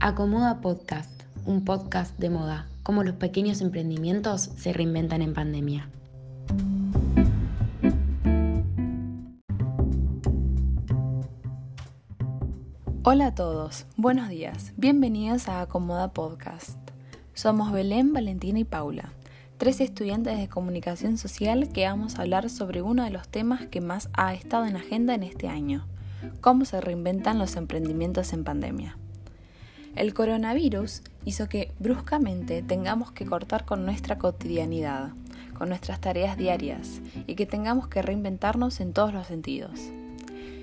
Acomoda Podcast, un podcast de moda, cómo los pequeños emprendimientos se reinventan en pandemia. Hola a todos, buenos días, bienvenidos a Acomoda Podcast. Somos Belén, Valentina y Paula, tres estudiantes de comunicación social que vamos a hablar sobre uno de los temas que más ha estado en agenda en este año, cómo se reinventan los emprendimientos en pandemia. El coronavirus hizo que bruscamente tengamos que cortar con nuestra cotidianidad, con nuestras tareas diarias y que tengamos que reinventarnos en todos los sentidos.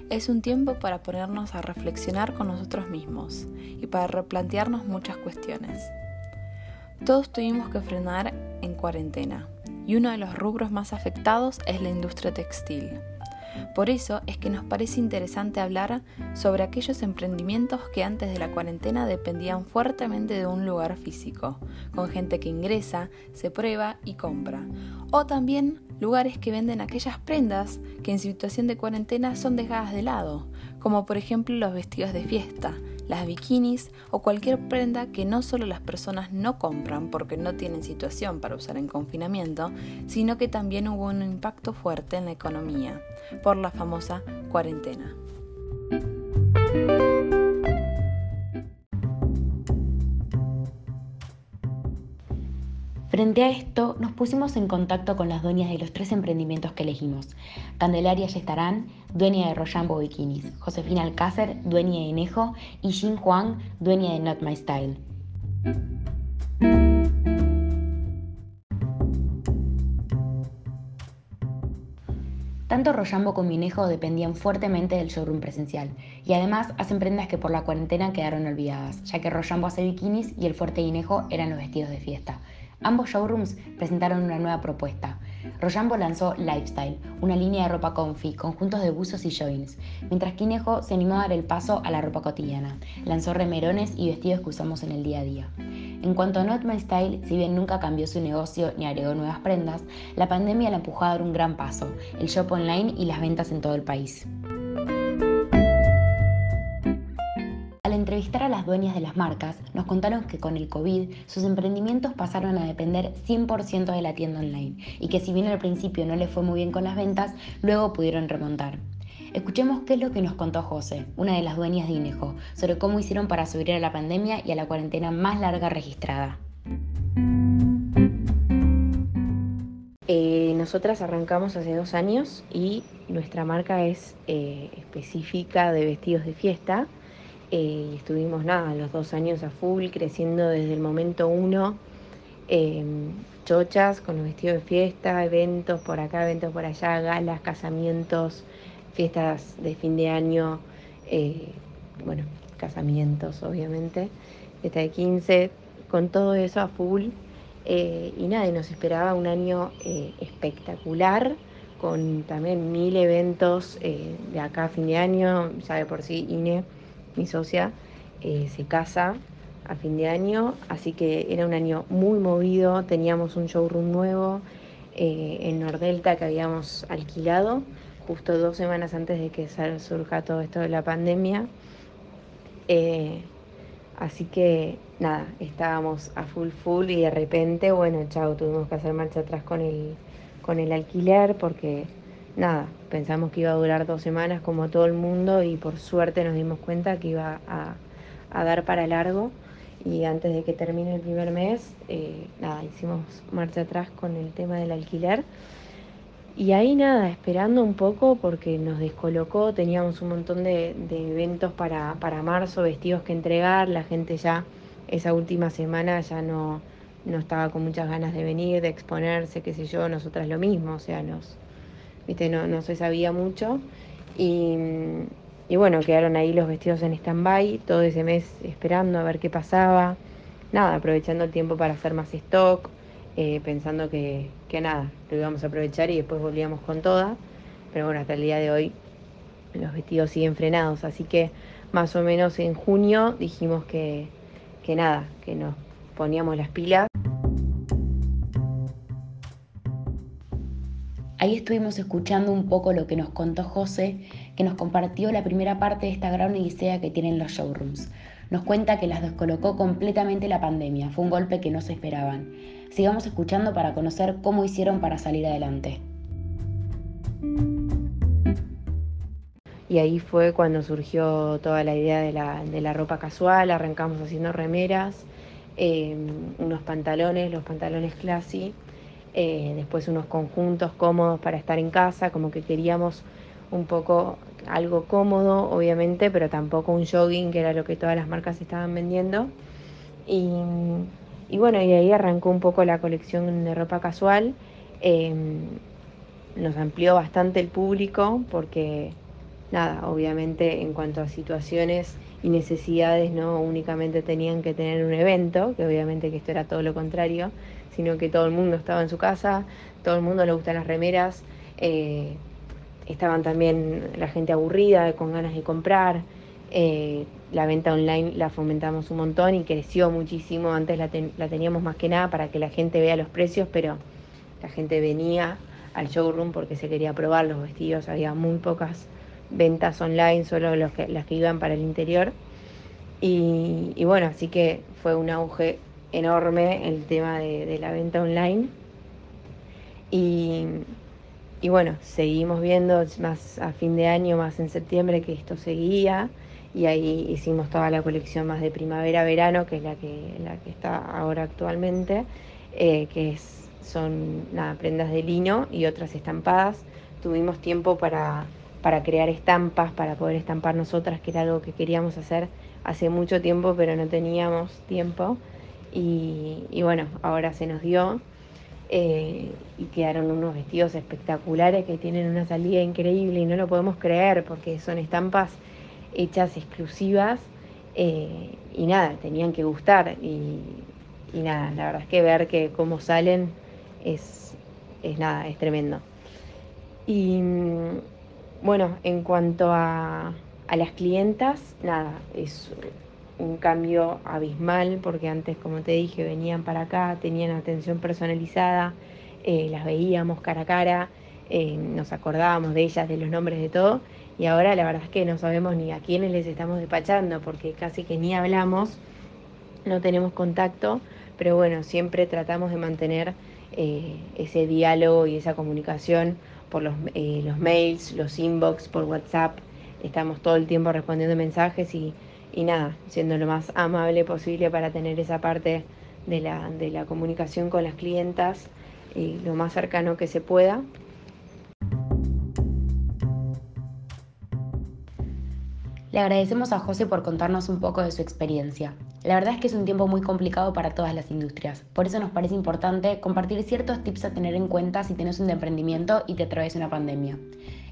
Es un tiempo para ponernos a reflexionar con nosotros mismos y para replantearnos muchas cuestiones. Todos tuvimos que frenar en cuarentena y uno de los rubros más afectados es la industria textil. Por eso es que nos parece interesante hablar sobre aquellos emprendimientos que antes de la cuarentena dependían fuertemente de un lugar físico, con gente que ingresa, se prueba y compra. O también lugares que venden aquellas prendas que en situación de cuarentena son dejadas de lado, como por ejemplo los vestidos de fiesta, las bikinis o cualquier prenda que no solo las personas no compran porque no tienen situación para usar en confinamiento, sino que también hubo un impacto fuerte en la economía por la famosa cuarentena. Frente a esto, nos pusimos en contacto con las dueñas de los tres emprendimientos que elegimos. Candelaria Yestarán, dueña de Rojambo Bikinis, Josefina Alcácer, dueña de Nejo, y Jin Huang, dueña de Not My Style. Tanto Rojambo como Inejo dependían fuertemente del showroom presencial y además hacen prendas que por la cuarentena quedaron olvidadas, ya que Rojambo hace bikinis y el fuerte Inejo eran los vestidos de fiesta. Ambos showrooms presentaron una nueva propuesta. Rojambo lanzó Lifestyle, una línea de ropa comfy, conjuntos de buzos y joins, mientras que Inejo se animó a dar el paso a la ropa cotidiana. Lanzó remerones y vestidos que usamos en el día a día. En cuanto a Not My Style, si bien nunca cambió su negocio ni agregó nuevas prendas, la pandemia la empujó a dar un gran paso, el shop online y las ventas en todo el país. Dueñas de las marcas, nos contaron que con el COVID sus emprendimientos pasaron a depender 100% de la tienda online y que si bien al principio no les fue muy bien con las ventas, luego pudieron remontar. Escuchemos qué es lo que nos contó José, una de las dueñas de Inejo, sobre cómo hicieron para subir a la pandemia y a la cuarentena más larga registrada. Eh, nosotras arrancamos hace dos años y nuestra marca es eh, específica de vestidos de fiesta eh, estuvimos nada, los dos años a full, creciendo desde el momento uno, em, chochas con los vestidos de fiesta, eventos por acá, eventos por allá, galas, casamientos, fiestas de fin de año, eh, bueno, casamientos obviamente, fiesta de 15, con todo eso a full. Eh, y nada, y nos esperaba un año espectacular, con también mil eventos de acá a fin de año, ya de por sí INE mi socia, eh, se casa a fin de año, así que era un año muy movido, teníamos un showroom nuevo eh, en Nordelta que habíamos alquilado justo dos semanas antes de que surja todo esto de la pandemia. Eh, así que nada, estábamos a full full y de repente, bueno, chao, tuvimos que hacer marcha atrás con el, con el alquiler porque nada, pensamos que iba a durar dos semanas como todo el mundo y por suerte nos dimos cuenta que iba a, dar para largo y antes de que termine el primer mes, eh, nada, hicimos marcha atrás con el tema del alquiler. Y ahí nada, esperando un poco porque nos descolocó, teníamos un montón de, eventos para, para, marzo, vestidos que entregar, la gente ya esa última semana ya no, no estaba con muchas ganas de venir, de exponerse, qué sé yo, nosotras lo mismo, o sea, nos, ¿viste? No, no se sabía mucho. Y, bueno, quedaron ahí los vestidos en stand-by todo ese mes esperando a ver qué pasaba. Nada, aprovechando el tiempo para hacer más stock, eh, pensando que, que nada, lo íbamos a aprovechar y después volvíamos con toda. Pero bueno, hasta el día de hoy los vestidos siguen frenados, así que más o menos en junio dijimos que, que nada, que nos poníamos las pilas. Ahí estuvimos escuchando un poco lo que nos contó José, que nos compartió la primera parte de esta gran idea que tienen los showrooms. Nos cuenta que las descolocó completamente la pandemia, fue un golpe que no se esperaban. Sigamos escuchando para conocer cómo hicieron para salir adelante. Y ahí fue cuando surgió toda la idea de la, ropa casual, arrancamos haciendo remeras, em, unos pantalones, los pantalones classy, eh, después unos conjuntos cómodos para estar en casa, como que queríamos un poco algo cómodo, obviamente, pero tampoco un jogging, que era lo que todas las marcas estaban vendiendo. Y, bueno, y ahí arrancó un poco la colección de ropa casual. Em, nos amplió bastante el público porque, nada, obviamente en cuanto a situaciones y necesidades no únicamente tenían que tener un evento, que obviamente que esto era todo lo contrario, sino que todo el mundo estaba en su casa, todo el mundo le gustan las remeras. Eh, estaban también la gente aburrida, con ganas de comprar. Eh, la venta online la fomentamos un montón y creció muchísimo. Antes la, teníamos más que nada para que la gente vea los precios, pero la gente venía al showroom porque se quería probar los vestidos. Había muy pocas ventas online, solo los que, las que iban para el interior. Y, bueno, así que fue un auge enorme el tema de, la venta online. Y, y bueno, seguimos viendo más a fin de año, más en septiembre, que esto seguía. Y ahí hicimos toda la colección más de primavera-verano, que es la que, la que está ahora actualmente, eh, que son nada, prendas de lino y otras estampadas. Tuvimos tiempo para, para crear estampas, para poder estampar nosotras, que era algo que queríamos hacer hace mucho tiempo, pero no teníamos tiempo. Y, y bueno, ahora se nos dio. Eh, y quedaron unos vestidos espectaculares que tienen una salida increíble y no lo podemos creer porque son estampas hechas exclusivas eh, y nada, tenían que gustar y, nada, la verdad es que ver que cómo salen es, es nada, es tremendo. Y bueno, en cuanto a, a las clientas, nada, es un cambio abismal porque antes, como te dije, venían para acá, tenían atención personalizada, eh, las veíamos cara a cara, eh, nos acordábamos de ellas, de los nombres de todo, y ahora la verdad es que no sabemos ni a quiénes les estamos despachando porque casi que ni hablamos, no tenemos contacto, pero bueno, siempre tratamos de mantener eh, ese diálogo y esa comunicación por los, los mails, los inbox, por WhatsApp, estamos todo el tiempo respondiendo mensajes y y nada, siendo lo más amable posible para tener esa parte de la, de la comunicación con las clientas y lo más cercano que se pueda. Le agradecemos a José por contarnos un poco de su experiencia. La verdad es que es un tiempo muy complicado para todas las industrias, por eso nos parece importante compartir ciertos tips a tener en cuenta si tienes un emprendimiento y te atraviesa una pandemia.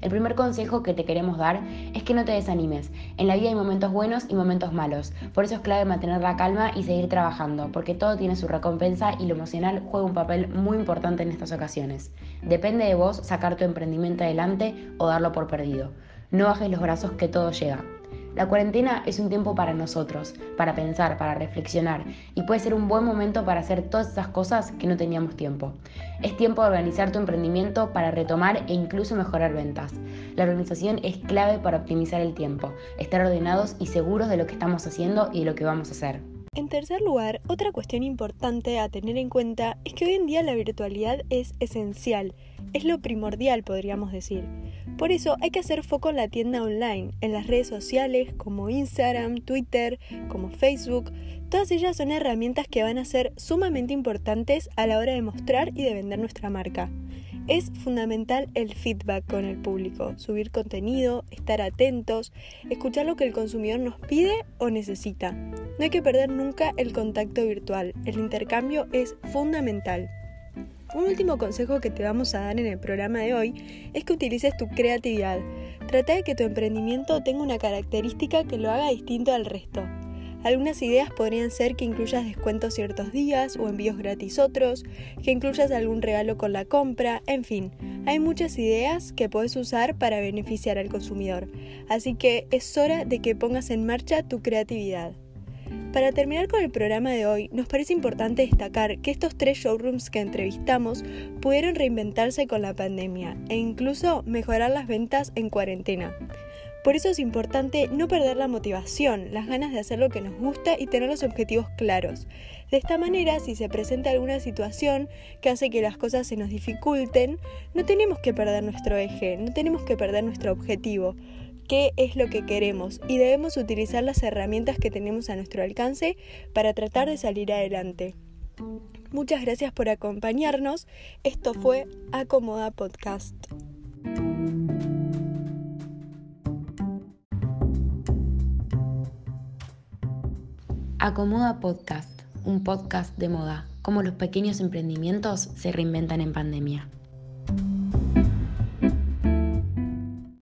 El primer consejo que te queremos dar es que no te desanimes. En la vida hay momentos buenos y momentos malos, por eso es clave mantener la calma y seguir trabajando, porque todo tiene su recompensa y lo emocional juega un papel muy importante en estas ocasiones. Depende de vos sacar tu emprendimiento adelante o darlo por perdido. No bajes los brazos que todo llega. La cuarentena es un tiempo para nosotros, para pensar, para reflexionar y puede ser un buen momento para hacer todas esas cosas que no teníamos tiempo. Es tiempo de organizar tu emprendimiento para retomar e incluso mejorar ventas. La organización es clave para optimizar el tiempo, estar ordenados y seguros de lo que estamos haciendo y de lo que vamos a hacer. En tercer lugar, otra cuestión importante a tener en cuenta es que hoy en día la virtualidad es esencial, es lo primordial podríamos decir. Por eso hay que hacer foco en la tienda online, en las redes sociales como Instagram, Twitter, como Facebook. Todas ellas son herramientas que van a ser sumamente importantes a la hora de mostrar y de vender nuestra marca. Es fundamental el feedback con el público, subir contenido, estar atentos, escuchar lo que el consumidor nos pide o necesita. No hay que perder nunca el contacto virtual, el intercambio es fundamental. Un último consejo que te vamos a dar en el programa de hoy es que utilices tu creatividad. Trata de que tu emprendimiento tenga una característica que lo haga distinto al resto. Algunas ideas podrían ser que incluyas descuentos ciertos días o envíos gratis otros, que incluyas algún regalo con la compra, en fin, hay muchas ideas que puedes usar para beneficiar al consumidor. Así que es hora de que pongas en marcha tu creatividad. Para terminar con el programa de hoy, nos parece importante destacar que estos tres showrooms que entrevistamos pudieron reinventarse con la pandemia e incluso mejorar las ventas en cuarentena. Por eso es importante no perder la motivación, las ganas de hacer lo que nos gusta y tener los objetivos claros. De esta manera, si se presenta alguna situación que hace que las cosas se nos dificulten, no tenemos que perder nuestro eje, no tenemos que perder nuestro objetivo qué es lo que queremos y debemos utilizar las herramientas que tenemos a nuestro alcance para tratar de salir adelante. Muchas gracias por acompañarnos. Esto fue Acomoda Podcast. Acomoda Podcast, un podcast de moda, cómo los pequeños emprendimientos se reinventan en pandemia.